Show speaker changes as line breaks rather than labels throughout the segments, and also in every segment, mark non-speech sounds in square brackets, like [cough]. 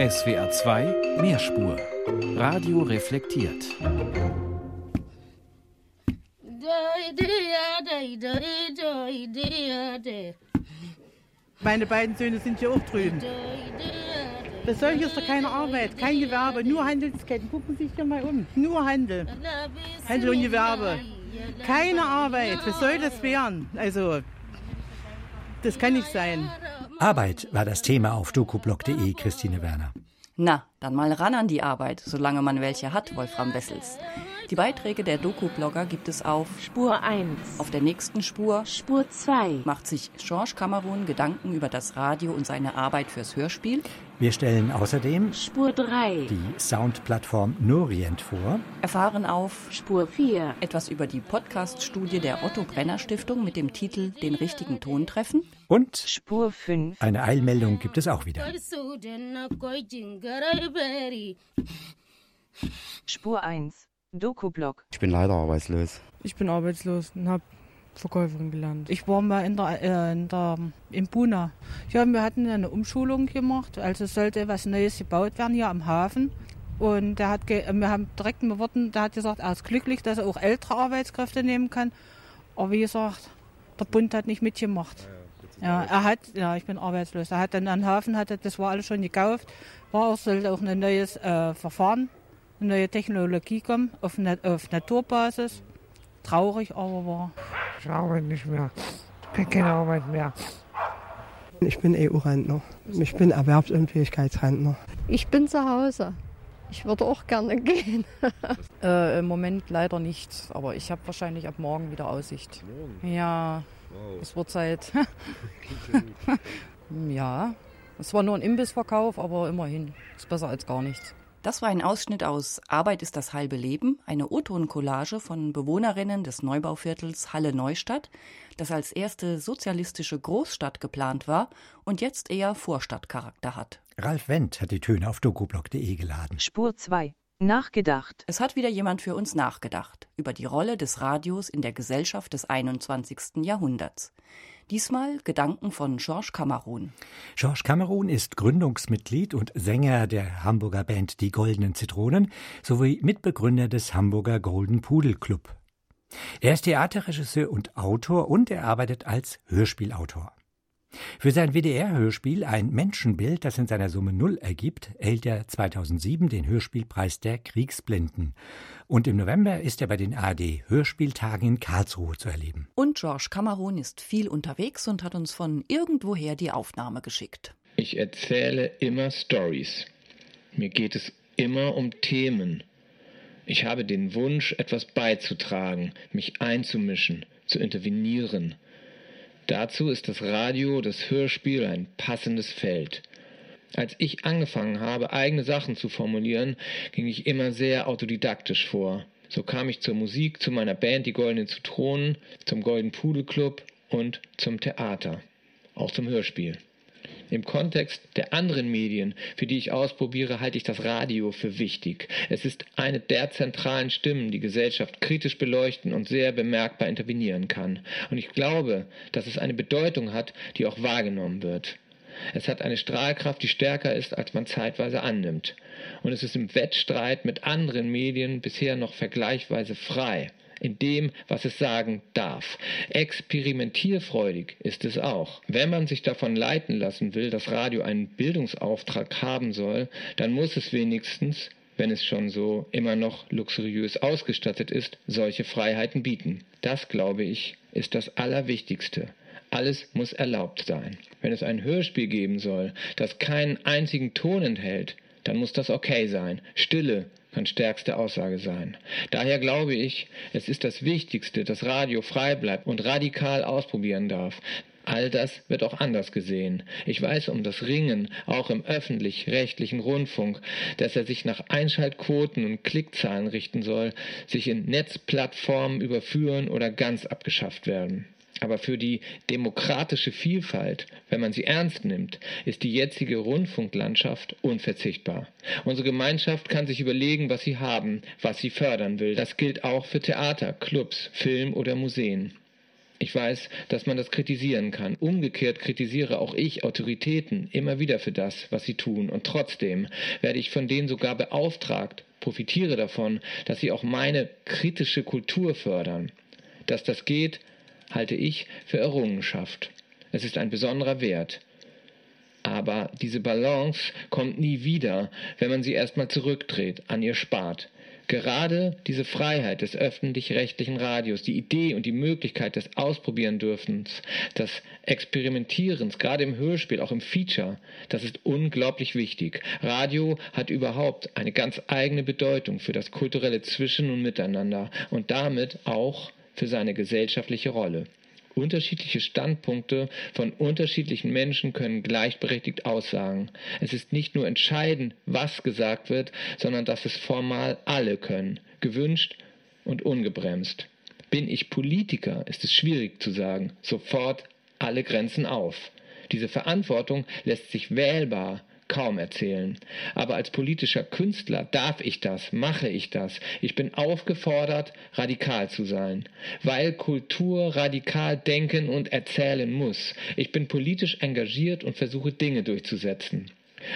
SWR 2 Mehrspur. Radio reflektiert.
Meine beiden Söhne sind hier auch drüben. Für solche ist da keine Arbeit, kein Gewerbe, nur Handelsketten. Gucken Sie sich hier mal um. Nur Handel. Handel und Gewerbe. Keine Arbeit. Was soll das werden? Also, das kann nicht sein.
Arbeit war das Thema auf dokublog.de, Christine Werner.
Na, dann mal ran an die Arbeit, solange man welche hat, Wolfram Wessels. Die Beiträge der Doku-Blogger gibt es auf
Spur 1.
Auf der nächsten Spur
Spur 2
macht sich Georges Kamerun Gedanken über das Radio und seine Arbeit fürs Hörspiel.
Wir stellen außerdem
Spur 3
die Soundplattform Norient vor.
Erfahren auf
Spur 4
etwas über die Podcast-Studie der Otto Brenner Stiftung mit dem Titel Den richtigen Ton treffen.
Und
Spur 5
eine Eilmeldung gibt es auch wieder.
Spur 1 Doku-Blog.
Ich bin leider arbeitslos.
Ich bin arbeitslos und habe Verkäuferin gelernt. Ich war mal in der, äh, in der in Buna. Ja, wir hatten eine Umschulung gemacht, also sollte was Neues gebaut werden hier am Hafen. Und der hat, wir haben direkt mit Worten, der hat gesagt, er ist glücklich, dass er auch ältere Arbeitskräfte nehmen kann. Aber wie gesagt, der Bund hat nicht mitgemacht. Ja, er hat, ja, ich bin arbeitslos. Er hat dann am Hafen, hat, das war alles schon gekauft, war auch, sollte auch ein neues äh, Verfahren eine neue Technologie kommen auf, auf Naturbasis. Traurig, aber wahr.
Ich arbeite nicht mehr. Ich bin keine Arbeit mehr.
Ich bin EU-Rentner. Ich bin Erwerbsunfähigkeitsrentner.
Ich bin zu Hause. Ich würde auch gerne gehen. [laughs]
äh, Im Moment leider nicht, aber ich habe wahrscheinlich ab morgen wieder Aussicht.
Morgen?
Ja,
Wow.
es wird Zeit. [laughs] ja, es war nur ein Imbissverkauf, aber immerhin. Ist besser als gar nichts.
Das war ein Ausschnitt aus Arbeit ist das halbe Leben, eine O-Ton-Collage von Bewohnerinnen des Neubauviertels Halle Neustadt, das als erste sozialistische Großstadt geplant war und jetzt eher Vorstadtcharakter hat.
Ralf Wendt hat die Töne auf dokublog.de geladen.
Spur 2 Nachgedacht.
Es hat wieder jemand für uns nachgedacht über die Rolle des Radios in der Gesellschaft des 21. Jahrhunderts. Diesmal Gedanken von Georges Kamerun.
Georges Kamerun ist Gründungsmitglied und Sänger der Hamburger Band Die Goldenen Zitronen sowie Mitbegründer des Hamburger Golden Pudel Club. Er ist Theaterregisseur und Autor und er arbeitet als Hörspielautor. Für sein WDR-Hörspiel Ein Menschenbild, das in seiner Summe Null ergibt, erhielt er 2007 den Hörspielpreis der Kriegsblinden. Und im November ist er bei den ARD Hörspieltagen in Karlsruhe zu erleben.
Und Georges Kamerun ist viel unterwegs und hat uns von irgendwoher die Aufnahme geschickt.
Ich erzähle immer Stories. Mir geht es immer um Themen. Ich habe den Wunsch, etwas beizutragen, mich einzumischen, zu intervenieren. Dazu ist das Radio, das Hörspiel ein passendes Feld. Als ich angefangen habe, eigene Sachen zu formulieren, ging ich immer sehr autodidaktisch vor. So kam ich zur Musik, zu meiner Band Die Goldenen Zitronen, zum Golden Pudel Club und zum Theater. Auch zum Hörspiel. Im Kontext der anderen Medien, für die ich ausprobiere, halte ich das Radio für wichtig. Es ist eine der zentralen Stimmen, die Gesellschaft kritisch beleuchten und sehr bemerkbar intervenieren kann. Und ich glaube, dass es eine Bedeutung hat, die auch wahrgenommen wird. Es hat eine Strahlkraft, die stärker ist, als man zeitweise annimmt. Und es ist im Wettstreit mit anderen Medien bisher noch vergleichsweise frei in dem, was es sagen darf. Experimentierfreudig ist es auch. Wenn man sich davon leiten lassen will, dass Radio einen Bildungsauftrag haben soll, dann muss es wenigstens wenn es schon so immer noch luxuriös ausgestattet ist, solche Freiheiten bieten. Das, glaube ich, ist das Allerwichtigste. Alles muss erlaubt sein. Wenn es ein Hörspiel geben soll, das keinen einzigen Ton enthält, dann muss das okay sein. Stille kann stärkste Aussage sein. Daher glaube ich, es ist das Wichtigste, dass Radio frei bleibt und radikal ausprobieren darf. All das wird auch anders gesehen. Ich weiß um das Ringen, auch im öffentlich-rechtlichen Rundfunk, dass er sich nach Einschaltquoten und Klickzahlen richten soll, sich in Netzplattformen überführen oder ganz abgeschafft werden. Aber für die demokratische Vielfalt, wenn man sie ernst nimmt, ist die jetzige Rundfunklandschaft unverzichtbar. Unsere Gemeinschaft kann sich überlegen, was sie haben, was sie fördern will. Das gilt auch für Theater, Clubs, Film oder Museen. Ich weiß, dass man das kritisieren kann. Umgekehrt kritisiere auch ich Autoritäten immer wieder für das, was sie tun. Und trotzdem werde ich von denen sogar beauftragt, profitiere davon, dass sie auch meine kritische Kultur fördern. Dass das geht, halte ich für Errungenschaft. Es ist ein besonderer Wert. Aber diese Balance kommt nie wieder, wenn man sie erstmal zurückdreht, an ihr spart. Gerade diese Freiheit des öffentlich-rechtlichen Radios, die Idee und die Möglichkeit des Ausprobieren dürfens, des Experimentierens, gerade im Hörspiel, auch im Feature, das ist unglaublich wichtig. Radio hat überhaupt eine ganz eigene Bedeutung für das kulturelle Zwischen- und Miteinander und damit auch für seine gesellschaftliche Rolle. Unterschiedliche Standpunkte von unterschiedlichen Menschen können gleichberechtigt aussagen. Es ist nicht nur entscheidend, was gesagt wird, sondern dass es formal alle können, gewünscht und ungebremst. Bin ich Politiker, ist es schwierig zu sagen, sofort alle Grenzen auf. Diese Verantwortung lässt sich wählbar kaum erzählen. Aber als politischer Künstler darf ich das, mache ich das. Ich bin aufgefordert, radikal zu sein, weil Kultur radikal denken und erzählen muss. Ich bin politisch engagiert und versuche Dinge durchzusetzen.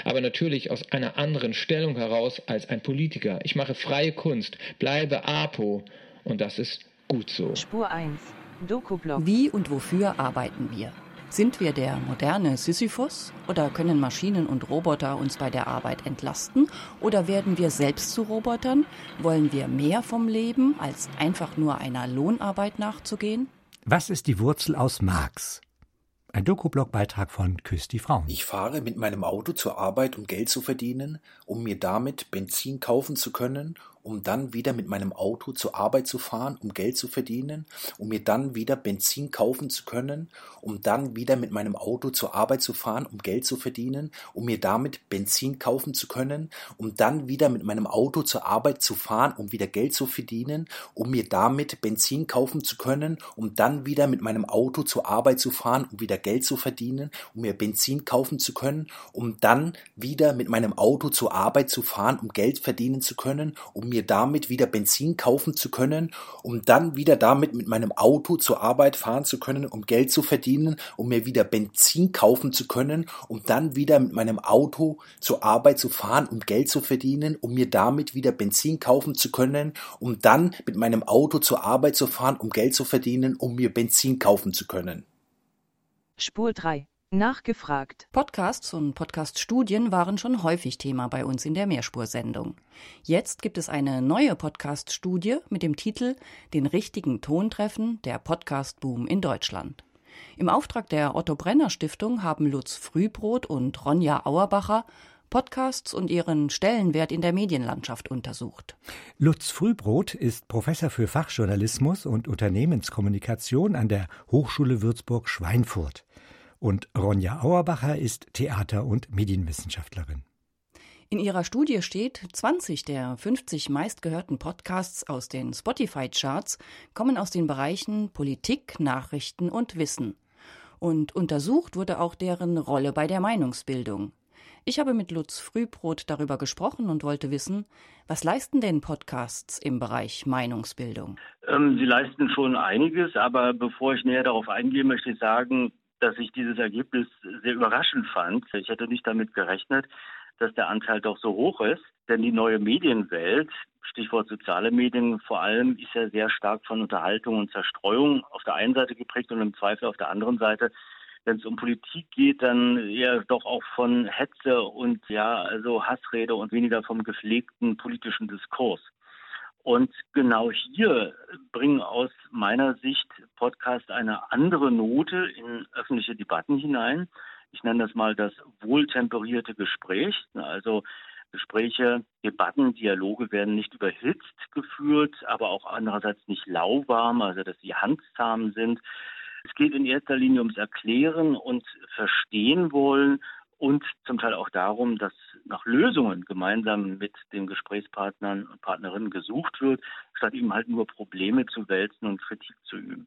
Aber natürlich aus einer anderen Stellung heraus als ein Politiker. Ich mache freie Kunst, bleibe APO und das ist gut so.
Spur 1. Doku-Blog.
Wie und wofür arbeiten wir? Sind wir der moderne Sisyphus oder können Maschinen und Roboter uns bei der Arbeit entlasten oder werden wir selbst zu Robotern? Wollen wir mehr vom Leben, als einfach nur einer Lohnarbeit nachzugehen?
Was ist die Wurzel aus Marx? Ein Doku-Blog-Beitrag von Küss die Frauen.
Ich fahre mit meinem Auto zur Arbeit, um Geld zu verdienen, um mir damit Benzin kaufen zu können um dann wieder mit meinem Auto zur Arbeit zu fahren, um Geld zu verdienen, um mir dann wieder Benzin kaufen zu können, um dann wieder mit meinem Auto zur Arbeit zu fahren, um Geld zu verdienen, um mir damit Benzin kaufen zu können, um dann wieder mit meinem Auto zur Arbeit zu fahren, um wieder Geld zu verdienen, um mir damit Benzin kaufen zu können, um dann wieder mit meinem Auto zur Arbeit zu fahren, um wieder Geld zu verdienen, um mir Benzin kaufen zu können, um dann wieder mit meinem Auto zur Arbeit zu fahren, um Geld verdienen zu können, um mir damit wieder Benzin kaufen zu können, um dann wieder damit mit meinem Auto zur Arbeit fahren zu können, um Geld zu verdienen, um mir wieder Benzin kaufen zu können, um dann wieder mit meinem Auto zur Arbeit zu fahren, um Geld zu verdienen, um mir damit wieder Benzin kaufen zu können, um dann mit meinem Auto zur Arbeit zu fahren, um Geld zu verdienen, um mir Benzin kaufen zu können.
Spur 3 Nachgefragt.
Podcasts und Podcast-Studien waren schon häufig Thema bei uns in der Mehrspursendung. Jetzt gibt es eine neue Podcast-Studie mit dem Titel Den richtigen Ton treffen, der Podcast-Boom in Deutschland. Im Auftrag der Otto Brenner Stiftung haben Lutz Frühbrot und Ronja Auerbacher Podcasts und ihren Stellenwert in der Medienlandschaft untersucht.
Lutz Frühbrot ist Professor für Fachjournalismus und Unternehmenskommunikation an der Hochschule Würzburg-Schweinfurt und Ronja Auerbacher ist Theater- und Medienwissenschaftlerin.
In ihrer Studie steht, 20 der 50 meistgehörten Podcasts aus den Spotify-Charts kommen aus den Bereichen Politik, Nachrichten und Wissen. Und untersucht wurde auch deren Rolle bei der Meinungsbildung. Ich habe mit Lutz Frühbrot darüber gesprochen und wollte wissen, was leisten denn Podcasts im Bereich Meinungsbildung?
Ähm, sie leisten schon einiges, aber bevor ich näher darauf eingehe, möchte ich sagen, dass ich dieses Ergebnis sehr überraschend fand. Ich hätte nicht damit gerechnet, dass der Anteil doch so hoch ist. Denn die neue Medienwelt, Stichwort soziale Medien vor allem, ist ja sehr stark von Unterhaltung und Zerstreuung auf der einen Seite geprägt und im Zweifel auf der anderen Seite, wenn es um Politik geht, dann eher doch auch von Hetze und ja, also Hassrede und weniger vom gepflegten politischen Diskurs. Und genau hier bringen aus meiner Sicht Podcasts eine andere Note in öffentliche Debatten hinein. Ich nenne das mal das wohltemperierte Gespräch. Also Gespräche, Debatten, Dialoge werden nicht überhitzt geführt, aber auch andererseits nicht lauwarm, also dass sie handzahm sind. Es geht in erster Linie ums Erklären und Verstehen wollen und zum Teil auch darum, dass nach Lösungen gemeinsam mit den Gesprächspartnern und Partnerinnen gesucht wird, statt eben halt nur Probleme zu wälzen und Kritik zu üben.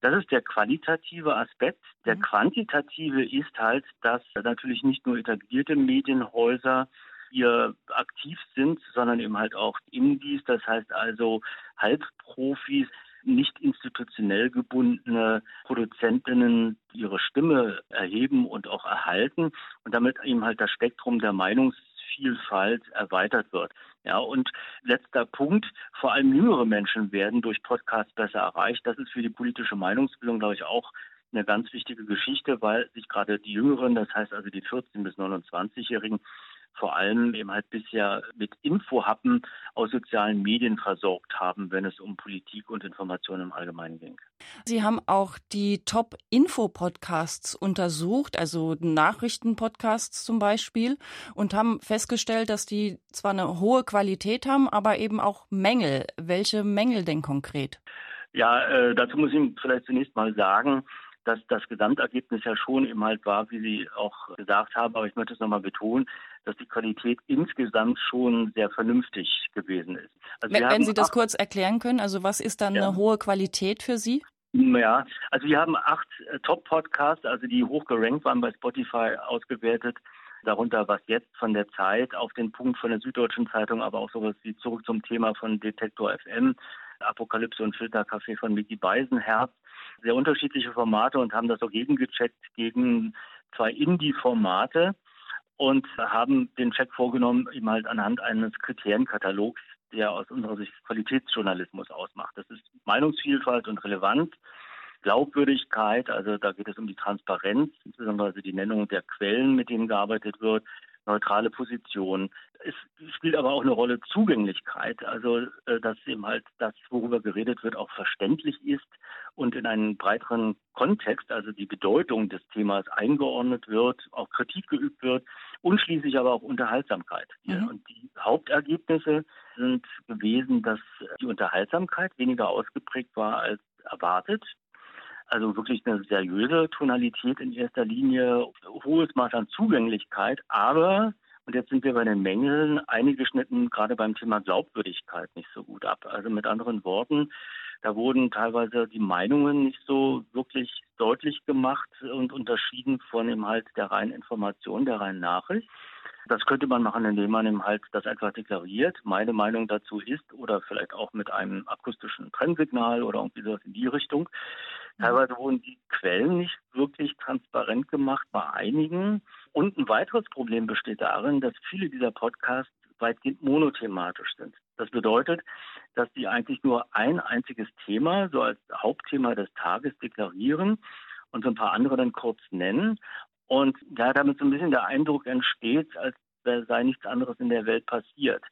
Das ist der qualitative Aspekt. Der mhm. quantitative ist halt, dass natürlich nicht nur etablierte Medienhäuser hier aktiv sind, sondern eben halt auch Indies, das heißt also Halbprofis, nicht institutionell gebundene Produzentinnen ihre Stimme erheben und auch erhalten und damit eben halt das Spektrum der Meinungsvielfalt erweitert wird. Ja, und letzter Punkt, vor allem jüngere Menschen werden durch Podcasts besser erreicht. Das ist für die politische Meinungsbildung, glaube ich, auch eine ganz wichtige Geschichte, weil sich gerade die Jüngeren, das heißt also die 14- bis 29-Jährigen, vor allem eben halt bisher mit Infohappen aus sozialen Medien versorgt haben, wenn es um Politik und Information im Allgemeinen ging.
Sie haben auch die Top-Info-Podcasts untersucht, also Nachrichten-Podcasts zum Beispiel, und haben festgestellt, dass die zwar eine hohe Qualität haben, aber eben auch Mängel. Welche Mängel denn konkret?
Ja, äh, dazu muss ich vielleicht zunächst mal sagen, dass das Gesamtergebnis ja schon eben halt war, wie Sie auch gesagt haben, aber ich möchte es nochmal betonen, dass die Qualität insgesamt schon sehr vernünftig gewesen ist.
Also wenn, wenn Sie das kurz erklären können, also was ist dann ja. eine hohe Qualität für Sie?
Ja, also wir haben acht äh, Top-Podcasts, also die hoch gerankt waren bei Spotify ausgewertet. Darunter was jetzt von der Zeit auf den Punkt von der Süddeutschen Zeitung, aber auch sowas wie zurück zum Thema von Detektor FM, Apokalypse und Filterkaffee von Mickey Beisenherz sehr unterschiedliche Formate und haben das auch gegengecheckt gegen zwei Indie-Formate und haben den Check vorgenommen, eben halt anhand eines Kriterienkatalogs, der aus unserer Sicht Qualitätsjournalismus ausmacht. Das ist Meinungsvielfalt und Relevanz, Glaubwürdigkeit, also da geht es um die Transparenz, insbesondere also die Nennung der Quellen, mit denen gearbeitet wird, neutrale Position. Es spielt aber auch eine Rolle Zugänglichkeit, also äh, dass eben halt das, worüber geredet wird, auch verständlich ist und in einen breiteren Kontext, also die Bedeutung des Themas eingeordnet wird, auch Kritik geübt wird und schließlich aber auch Unterhaltsamkeit. Mhm. Und die Hauptergebnisse sind gewesen, dass die Unterhaltsamkeit weniger ausgeprägt war als erwartet. Also wirklich eine seriöse Tonalität in erster Linie, hohes Maß an Zugänglichkeit, aber und jetzt sind wir bei den Mängeln. Einige schnitten gerade beim Thema Glaubwürdigkeit nicht so gut ab. Also mit anderen Worten, da wurden teilweise die Meinungen nicht so wirklich deutlich gemacht und unterschieden von dem halt der reinen Information, der reinen Nachricht. Das könnte man machen, indem man eben halt das einfach deklariert. Meine Meinung dazu ist, oder vielleicht auch mit einem akustischen Trennsignal oder irgendwie sowas in die Richtung. Teilweise wurden die Quellen nicht wirklich transparent gemacht bei einigen. Und ein weiteres Problem besteht darin, dass viele dieser Podcasts weitgehend monothematisch sind. Das bedeutet, dass die eigentlich nur ein einziges Thema, so als Hauptthema des Tages deklarieren und so ein paar andere dann kurz nennen. Und da damit so ein bisschen der Eindruck entsteht, als sei nichts anderes in der Welt passiert.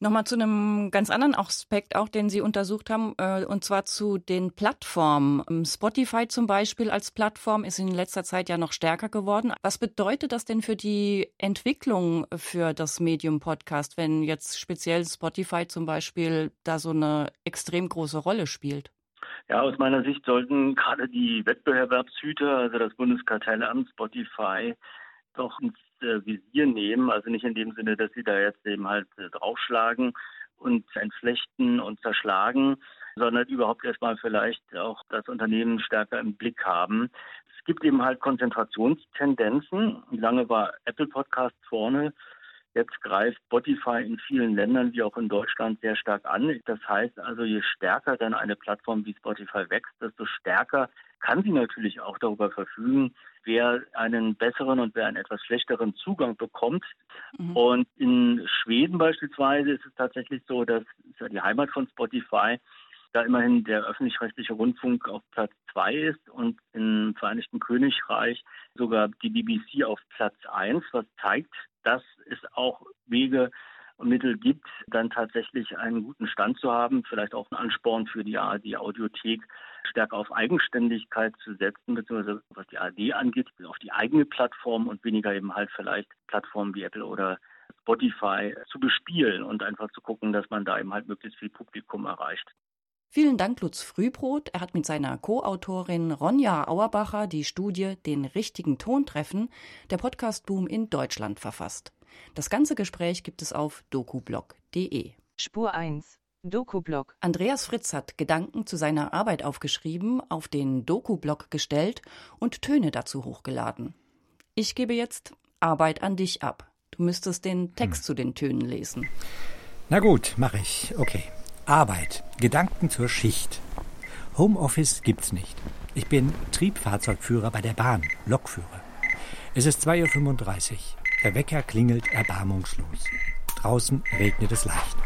Nochmal zu einem ganz anderen Aspekt auch, den Sie untersucht haben, äh, und zwar zu den Plattformen. Ähm, Spotify zum Beispiel als Plattform ist in letzter Zeit ja noch stärker geworden. Was bedeutet das denn für die Entwicklung für das Medium Podcast, wenn jetzt speziell Spotify zum Beispiel da so eine extrem große Rolle spielt?
Ja, aus meiner Sicht sollten gerade die Wettbewerbshüter, also das Bundeskartellamt, Spotify, doch ins äh, Visier nehmen. Also nicht in dem Sinne, dass sie da jetzt eben halt äh, draufschlagen und entflechten und zerschlagen, sondern überhaupt erstmal vielleicht auch das Unternehmen stärker im Blick haben. Es gibt eben halt Konzentrationstendenzen. Lange war Apple Podcast vorne. Jetzt greift Spotify in vielen Ländern wie auch in Deutschland sehr stark an. Das heißt also, je stärker dann eine Plattform wie Spotify wächst, desto stärker kann sie natürlich auch darüber verfügen, wer einen besseren und wer einen etwas schlechteren Zugang bekommt. Mhm. Und in Schweden beispielsweise ist es tatsächlich so, dass ist ja die Heimat von Spotify, da immerhin der öffentlich-rechtliche Rundfunk auf Platz zwei ist und im Vereinigten Königreich sogar die BBC auf Platz eins, was zeigt, dass es auch Wege und Mittel gibt, dann tatsächlich einen guten Stand zu haben, vielleicht auch ein Ansporn für die ARD-Audiothek, stärker auf Eigenständigkeit zu setzen, beziehungsweise was die ARD angeht, auf die eigene Plattform und weniger eben halt vielleicht Plattformen wie Apple oder Spotify zu bespielen und einfach zu gucken, dass man da eben halt möglichst viel Publikum erreicht.
Vielen Dank, Lutz Frühbrot. Er hat mit seiner Co-Autorin Ronja Auerbacher die Studie Den richtigen Ton treffen, der Podcast-Boom in Deutschland verfasst. Das ganze Gespräch gibt es auf dokublog.de.
Spur 1. Dokublog.
Andreas Fritz hat Gedanken zu seiner Arbeit aufgeschrieben, auf den Dokublog gestellt und Töne dazu hochgeladen. Ich gebe jetzt Arbeit an dich ab. Du müsstest den Text hm. zu den Tönen lesen.
Na gut, mache ich. Okay. Arbeit. Gedanken zur Schicht. Homeoffice gibt's nicht. Ich bin Triebfahrzeugführer bei der Bahn, Lokführer. Es ist 2.35 Uhr. Der Wecker klingelt erbarmungslos. Draußen regnet es leicht.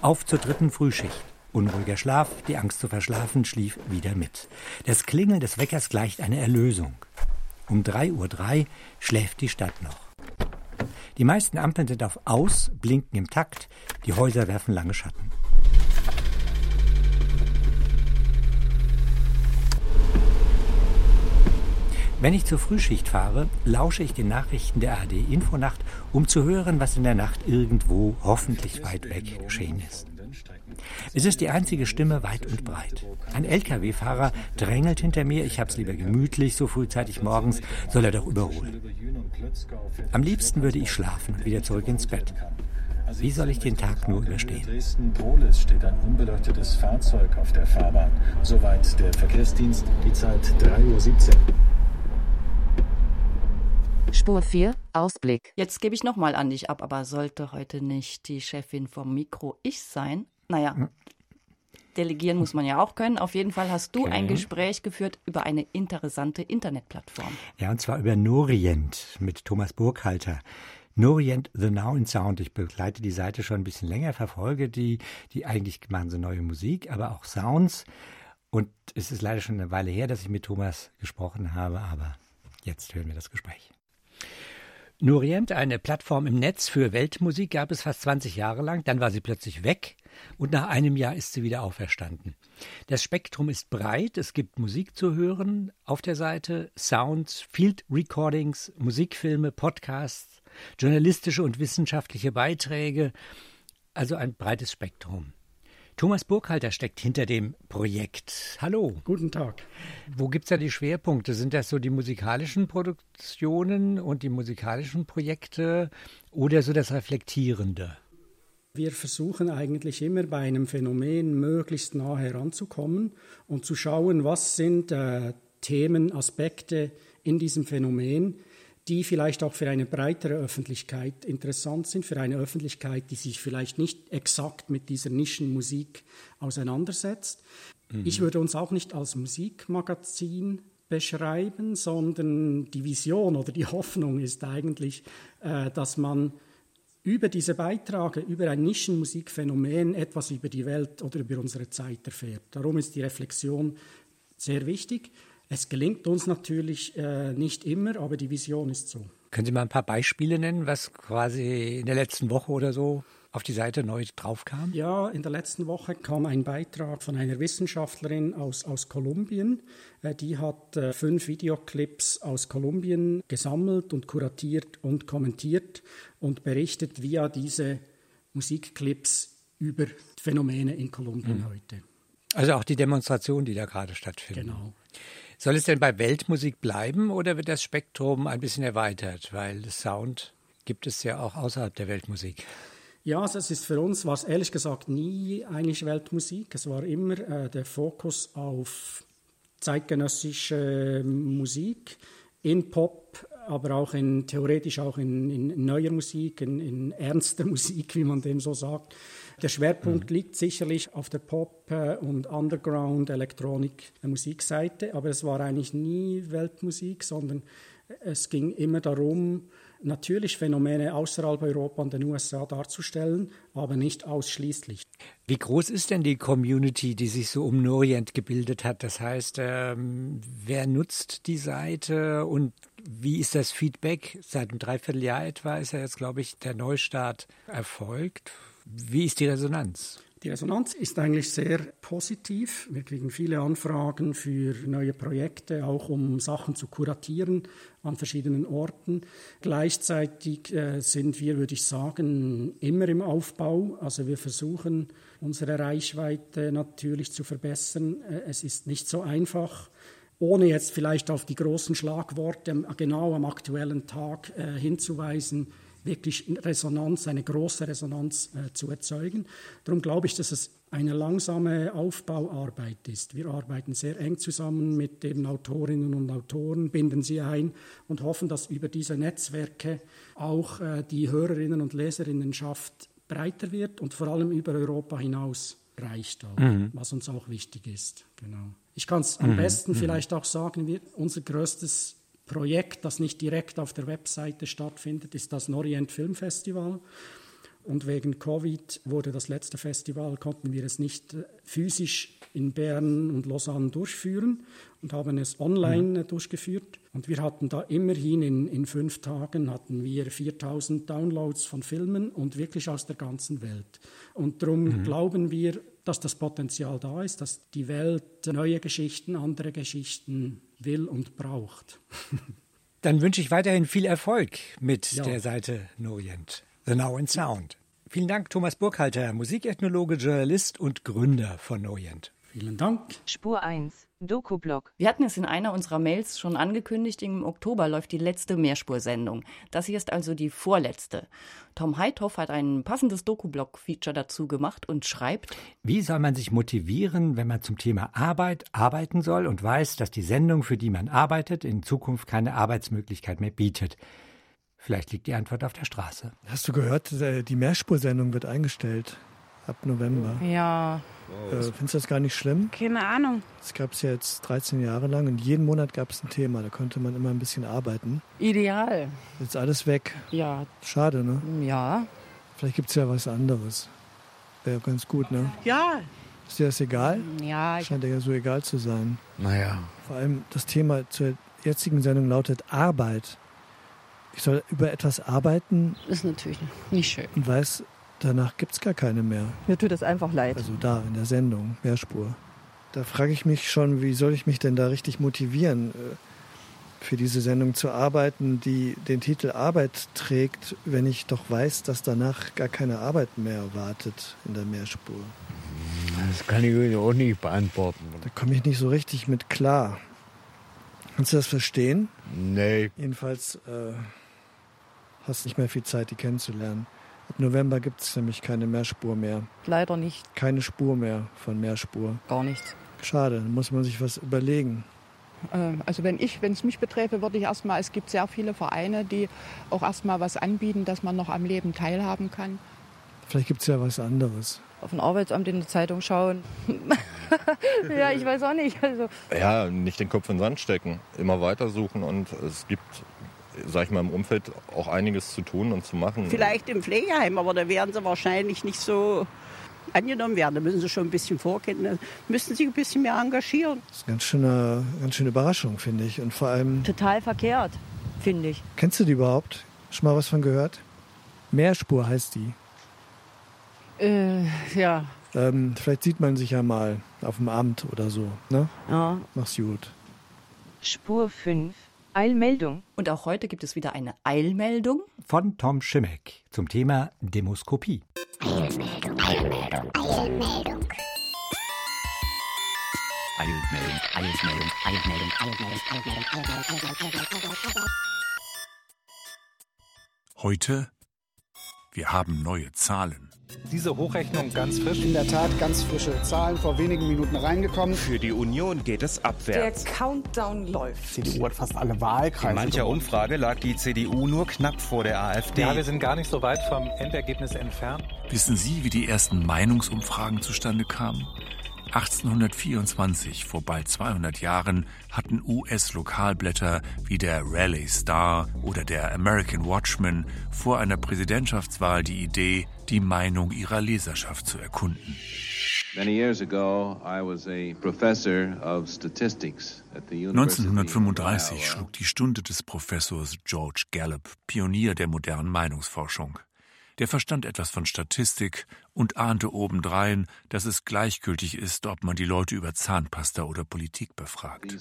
Auf zur dritten Frühschicht. Unruhiger Schlaf, die Angst zu verschlafen, schlief wieder mit. Das Klingeln des Weckers gleicht einer Erlösung. Um 3.03 Uhr schläft die Stadt noch. Die meisten Ampeln sind auf Aus, blinken im Takt, die Häuser werfen lange Schatten. Wenn ich zur Frühschicht fahre, lausche ich den Nachrichten der ARD Infonacht, um zu hören, was in der Nacht irgendwo, hoffentlich weit weg, geschehen ist. Es ist die einzige Stimme weit und breit. Ein Lkw-Fahrer drängelt hinter mir, ich hab's lieber gemütlich, so frühzeitig morgens, soll er doch überholen. Am liebsten würde ich schlafen und wieder zurück ins Bett. Wie soll ich den Tag nur überstehen?
Dresden-Prohlis steht ein unbeleuchtetes Fahrzeug auf der Fahrbahn. Soweit der Verkehrsdienst, die Zeit 3.17 Uhr.
Spur 4, Ausblick. Jetzt gebe ich nochmal an dich ab, aber sollte heute nicht die Chefin vom Mikro ich sein? Naja, delegieren muss man ja auch können. Auf jeden Fall hast du okay. ein Gespräch geführt über eine interessante Internetplattform.
Ja, und zwar über Norient mit Thomas Burkhalter. Norient The Now in Sound. Ich begleite die Seite schon ein bisschen länger, verfolge die, die eigentlich machen so neue Musik, aber auch Sounds. Und es ist leider schon eine Weile her, dass ich mit Thomas gesprochen habe, aber jetzt hören wir das Gespräch. Norient, eine Plattform im Netz für Weltmusik, gab es fast 20 Jahre lang. Dann war sie plötzlich weg und nach einem Jahr ist sie wieder auferstanden. Das Spektrum ist breit. Es gibt Musik zu hören auf der Seite, Sounds, Field Recordings, Musikfilme, Podcasts, journalistische und wissenschaftliche Beiträge. Also ein breites Spektrum. Thomas Burkhalter steckt hinter dem Projekt. Hallo.
Guten Tag.
Wo gibt es da die Schwerpunkte? Sind das so die musikalischen Produktionen und die musikalischen Projekte oder so das Reflektierende?
Wir versuchen eigentlich immer bei einem Phänomen möglichst nah heranzukommen und zu schauen, was sind äh, Themen, Aspekte in diesem Phänomen, die vielleicht auch für eine breitere Öffentlichkeit interessant sind, für eine Öffentlichkeit, die sich vielleicht nicht exakt mit dieser Nischenmusik auseinandersetzt. Mhm. Ich würde uns auch nicht als Musikmagazin beschreiben, sondern die Vision oder die Hoffnung ist eigentlich, äh, dass man über diese Beiträge, über ein Nischenmusikphänomen etwas über die Welt oder über unsere Zeit erfährt. Darum ist die Reflexion sehr wichtig. Es gelingt uns natürlich äh, nicht immer, aber die Vision ist so.
Können Sie mal ein paar Beispiele nennen, was quasi in der letzten Woche oder so auf die Seite neu draufkam?
Ja, in der letzten Woche kam ein Beitrag von einer Wissenschaftlerin aus, aus Kolumbien. Äh, die hat äh, fünf Videoclips aus Kolumbien gesammelt und kuratiert und kommentiert und berichtet via diese Musikclips über Phänomene in Kolumbien mhm. heute.
Also auch die Demonstration, die da gerade stattfindet.
Genau.
Soll es denn bei Weltmusik bleiben oder wird das Spektrum ein bisschen erweitert? Weil Sound gibt es ja auch außerhalb der Weltmusik.
Ja, also es ist für uns, war es ehrlich gesagt nie eigentlich Weltmusik. Es war immer äh, der Fokus auf zeitgenössische Musik in Pop, aber auch in theoretisch auch in, in neuer Musik, in, in ernster [laughs] Musik, wie man dem so sagt. Der Schwerpunkt mhm. liegt sicherlich auf der Pop- und Underground-Elektronik-Musikseite, aber es war eigentlich nie Weltmusik, sondern es ging immer darum, natürlich Phänomene außerhalb Europa und den USA darzustellen, aber nicht ausschließlich.
Wie groß ist denn die Community, die sich so um Norient gebildet hat? Das heißt, ähm, wer nutzt die Seite und wie ist das Feedback? Seit einem Dreivierteljahr etwa ist ja jetzt, glaube ich, der Neustart erfolgt. Wie ist die Resonanz?
Die Resonanz ist eigentlich sehr positiv. Wir kriegen viele Anfragen für neue Projekte, auch um Sachen zu kuratieren an verschiedenen Orten. Gleichzeitig äh, sind wir, würde ich sagen, immer im Aufbau. Also wir versuchen unsere Reichweite natürlich zu verbessern. Äh, es ist nicht so einfach ohne jetzt vielleicht auf die großen Schlagworte genau am aktuellen Tag äh, hinzuweisen, wirklich Resonanz, eine große Resonanz äh, zu erzeugen. Darum glaube ich, dass es eine langsame Aufbauarbeit ist. Wir arbeiten sehr eng zusammen mit den Autorinnen und Autoren, binden sie ein und hoffen, dass über diese Netzwerke auch äh, die Hörerinnen und Leserinnenschaft breiter wird und vor allem über Europa hinaus reicht, auch, mhm. was uns auch wichtig ist. Genau. Ich kann es am mhm. besten mhm. vielleicht auch sagen, wir, unser größtes Projekt, das nicht direkt auf der Webseite stattfindet, ist das Norient Film Festival. Und wegen Covid wurde das letzte Festival, konnten wir es nicht äh, physisch in Bern und Lausanne durchführen und haben es online mhm. durchgeführt. Und wir hatten da immerhin in, in fünf Tagen hatten wir 4000 Downloads von Filmen und wirklich aus der ganzen Welt. Und darum mhm. glauben wir, dass das Potenzial da ist, dass die Welt neue Geschichten, andere Geschichten will und braucht. [laughs]
Dann wünsche ich weiterhin viel Erfolg mit ja. der Seite Norient. The Now in Sound. Vielen Dank, Thomas Burkhalter, Musikethnologe, Journalist und Gründer von Noient.
Vielen Dank.
Spur 1, Doku-Blog.
Wir hatten es in einer unserer Mails schon angekündigt, im Oktober läuft die letzte Mehrspursendung. Das hier ist also die vorletzte. Tom Heithoff hat ein passendes Doku-Blog-Feature dazu gemacht und schreibt:
Wie soll man sich motivieren, wenn man zum Thema Arbeit arbeiten soll und weiß, dass die Sendung, für die man arbeitet, in Zukunft keine Arbeitsmöglichkeit mehr bietet? Vielleicht liegt die Antwort auf der Straße.
Hast du gehört, äh, die Mehrspursendung wird eingestellt ab November?
Ja.
Äh, findest du das gar nicht schlimm?
Keine Ahnung.
Das gab es ja jetzt 13 Jahre lang und jeden Monat gab es ein Thema. Da konnte man immer ein bisschen arbeiten.
Ideal.
Jetzt alles weg.
Ja.
Schade, ne?
Ja.
Vielleicht gibt es ja was anderes. Wäre ganz gut, ne?
Ja.
Ist dir das egal?
Ja.
Scheint dir ja so egal zu sein.
Naja.
Vor allem das Thema zur jetzigen Sendung lautet Arbeit ich soll über etwas arbeiten.
Ist natürlich nicht schön.
Und weiß, danach gibt es gar keine mehr.
Mir tut es einfach leid.
Also da in der Sendung, Mehrspur. Da frage ich mich schon, wie soll ich mich denn da richtig motivieren, äh, für diese Sendung zu arbeiten, die den Titel Arbeit trägt, wenn ich doch weiß, dass danach gar keine Arbeit mehr wartet in der Mehrspur.
Das kann ich auch nicht beantworten.
Da komme ich nicht so richtig mit klar. Kannst du das verstehen?
Nee.
Jedenfalls äh, hast nicht mehr viel Zeit, die kennenzulernen. Ab November gibt es nämlich keine Mehrspur mehr.
Leider nicht.
Keine Spur mehr von Mehrspur.
Gar nichts.
Schade, da muss man sich was überlegen.
Ähm, also wenn ich, wenn es mich beträfe, würde ich erstmal, es gibt sehr viele Vereine, die auch erstmal was anbieten, dass man noch am Leben teilhaben kann.
Vielleicht gibt es ja was anderes.
Auf ein Arbeitsamt in der Zeitung schauen. [laughs] ja, ich weiß auch nicht. Also.
Ja, nicht den Kopf in den Sand stecken, immer weitersuchen und es gibt sag ich mal, im Umfeld auch einiges zu tun und zu machen.
Vielleicht im Pflegeheim, aber da werden sie wahrscheinlich nicht so angenommen werden. Da müssen sie schon ein bisschen vorkennen, müssen sich ein bisschen mehr engagieren.
Das ist eine ganz schöne, ganz schöne Überraschung, finde ich. Und vor allem.
Total verkehrt, finde ich.
Kennst du die überhaupt? Schon mal was von gehört? Mehrspur heißt die.
Äh, ja.
Ähm, vielleicht sieht man sich ja mal auf dem Amt oder so. Ne?
Ja.
Mach's gut.
Spur 5. Eilmeldung.
Und auch heute gibt es wieder eine Eilmeldung
von Tom Schimmeck zum Thema Demoskopie.
Eilmeldung, Eilmeldung, Eilmeldung. Eilmeldung, Eilmeldung, Eilmeldung, Eilmeldung, Eilmeldung, Eilmeldung, Eilmeldung, Eilmeldung.
Heute, wir haben neue Zahlen.
Diese Hochrechnung ganz frisch.
In der Tat ganz frische Zahlen vor wenigen Minuten reingekommen.
Für die Union geht es abwärts.
Der Countdown läuft.
Die CDU hat fast alle Wahlkreise.
In mancher gewonnen. Umfrage lag die CDU nur knapp vor der AfD. Ja, wir sind gar nicht so weit vom Endergebnis entfernt.
Wissen Sie, wie die ersten Meinungsumfragen zustande kamen? 1824, vor bald 200 Jahren, hatten US-Lokalblätter wie der Raleigh Star oder der American Watchman vor einer Präsidentschaftswahl die Idee, die Meinung ihrer Leserschaft zu erkunden. 1935 schlug die Stunde des Professors George Gallup, Pionier der modernen Meinungsforschung. Der verstand etwas von Statistik und ahnte obendrein, dass es gleichgültig ist, ob man die Leute über Zahnpasta oder Politik befragt.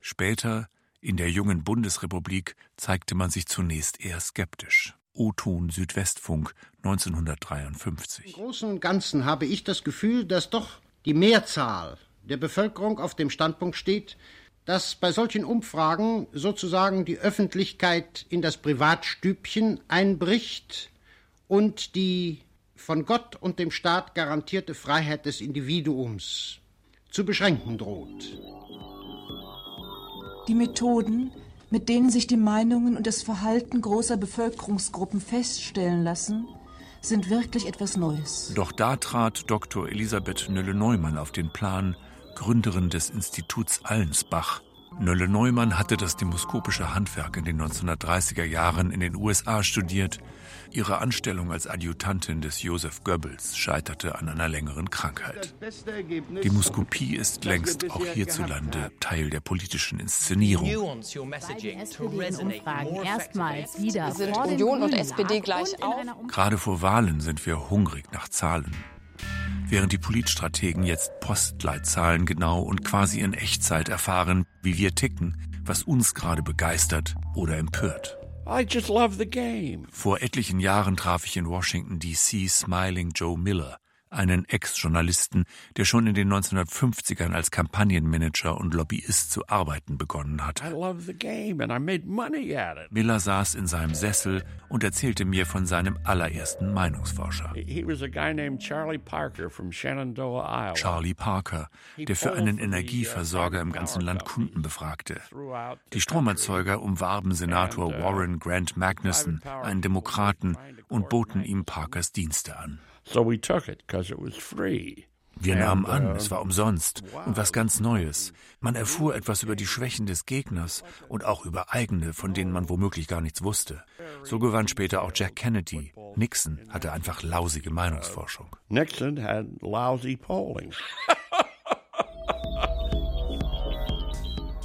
Später, in der jungen Bundesrepublik, zeigte man sich zunächst eher skeptisch. O-Ton Südwestfunk 1953.
Im Großen und Ganzen habe ich das Gefühl, dass doch die Mehrzahl der Bevölkerung auf dem Standpunkt steht, dass bei solchen Umfragen sozusagen die Öffentlichkeit in das Privatstübchen einbricht und die von Gott und dem Staat garantierte Freiheit des Individuums zu beschränken droht.
Die Methoden, mit denen sich die Meinungen und das Verhalten großer Bevölkerungsgruppen feststellen lassen, sind wirklich etwas Neues.
Doch da trat Dr. Elisabeth Nölle-Neumann auf den Plan, Gründerin des Instituts Allensbach. Nölle-Neumann hatte das demoskopische Handwerk in den 1930er Jahren in den USA studiert. Ihre Anstellung als Adjutantin des Joseph Goebbels scheiterte an einer längeren Krankheit. Demoskopie ist längst auch hierzulande Teil der politischen Inszenierung.
Umfragen erstmals wieder
Sind Union und SPD gleich auf?
Gerade vor Wahlen sind wir hungrig nach Zahlen. Während die Politstrategen jetzt Postleitzahlen genau und quasi in Echtzeit erfahren, wie wir ticken, was uns gerade begeistert oder empört.
I just love the game.
Vor etlichen Jahren traf ich in Washington, D.C. Smiling Joe Miller, einen Ex-Journalisten, der schon in den 1950ern als Kampagnenmanager und Lobbyist zu arbeiten begonnen hatte.
I love the game and I made money at it.
Miller saß in seinem Sessel und erzählte mir von seinem allerersten Meinungsforscher.
He was a guy named Charlie Parker from Shenandoah, Iowa.
Charlie Parker, der für einen Energieversorger im ganzen Land Kunden befragte. Die Stromerzeuger umwarben Senator Warren Grant Magnuson, einen Demokraten, und boten ihm Parkers Dienste an.
So we took it because it was free.
Wir nahmen an,
uh,
es war umsonst und was ganz Neues. Man erfuhr etwas über die Schwächen des Gegners und auch über eigene, von denen man womöglich gar nichts wusste. So gewann später auch Jack Kennedy. Nixon hatte einfach lausige Meinungsforschung.
Nixon had lousy polling.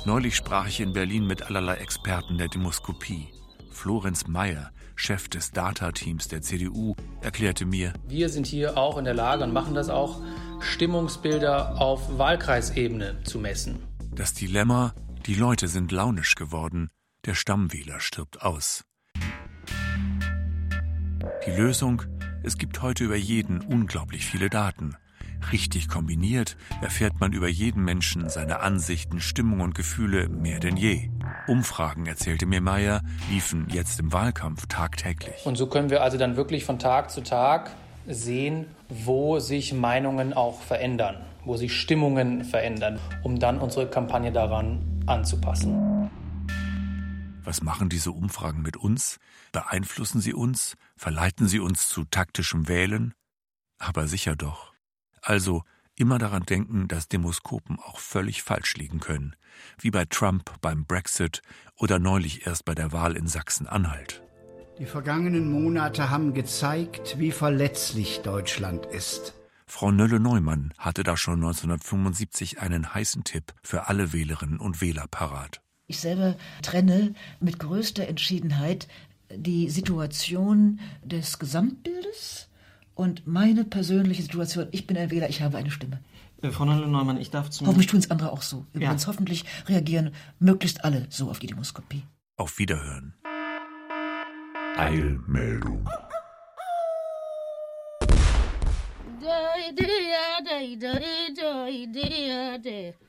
Neulich sprach ich in Berlin mit allerlei Experten der Demoskopie. Florenz Mayer, Chef des Data-Teams der CDU, erklärte mir,
Wir sind hier auch in der Lage und machen das auch, Stimmungsbilder auf Wahlkreisebene zu messen.
das Dilemma, die Leute sind launisch geworden, der Stammwähler stirbt aus. Die Lösung, es gibt heute über jeden unglaublich viele Daten. Richtig kombiniert erfährt man über jeden Menschen seine Ansichten, Stimmung und Gefühle mehr denn je. Umfragen, erzählte mir Meyer, liefen jetzt im Wahlkampf tagtäglich.
Und so können wir also dann wirklich von Tag zu Tag sehen, wo sich Meinungen auch verändern, wo sich Stimmungen verändern, um dann unsere Kampagne daran anzupassen.
Was machen diese Umfragen mit uns? Beeinflussen sie uns? Verleiten sie uns zu taktischem Wählen? Aber sicher doch. Also immer daran denken, dass Demoskopen auch völlig falsch liegen können, wie bei Trump beim Brexit oder neulich erst bei der Wahl in Sachsen-Anhalt.
Die vergangenen Monate haben gezeigt, wie verletzlich Deutschland ist.
Frau Nölle-Neumann hatte da schon 1975 einen heißen Tipp für alle Wählerinnen und Wähler parat.
Ich selber trenne mit größter Entschiedenheit die Situation des Gesamtbildes und meine persönliche Situation. Ich bin ein Wähler, ich habe eine Stimme.
Äh, Frau Neumann, ich darf zum...
Hoffentlich tun es andere auch so. Übrigens, hoffentlich reagieren möglichst alle so auf die Demoskopie.
Auf Wiederhören. Eilmeldung.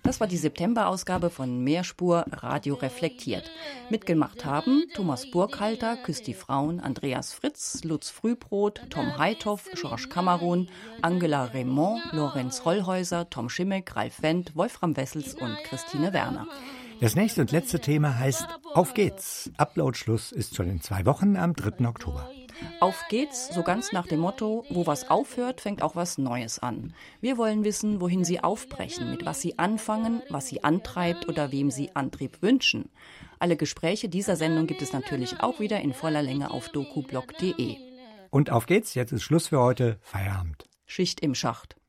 Das war die September-Ausgabe von Mehrspur Radio reflektiert. Mitgemacht haben Thomas Burkhalter, Küsti Frauen, Andreas Fritz, Lutz Frühbrot, Tom Heithoff, Georges Kamerun, Angela Raymond, Lorenz Rollhäuser, Tom Schimmeck, Ralf Wendt, Wolfram Wessels und Christine Werner.
Das nächste und letzte Thema heißt Auf geht's. Upload-Schluss ist schon in zwei Wochen am 3. Oktober.
Auf geht's, so ganz nach dem Motto, wo was aufhört, fängt auch was Neues an. Wir wollen wissen, wohin Sie aufbrechen, mit was Sie anfangen, was Sie antreibt oder wem Sie Antrieb wünschen. Alle Gespräche dieser Sendung gibt es natürlich auch wieder in voller Länge auf dokublog.de.
Und auf geht's, jetzt ist Schluss für heute. Feierabend.
Schicht im Schacht.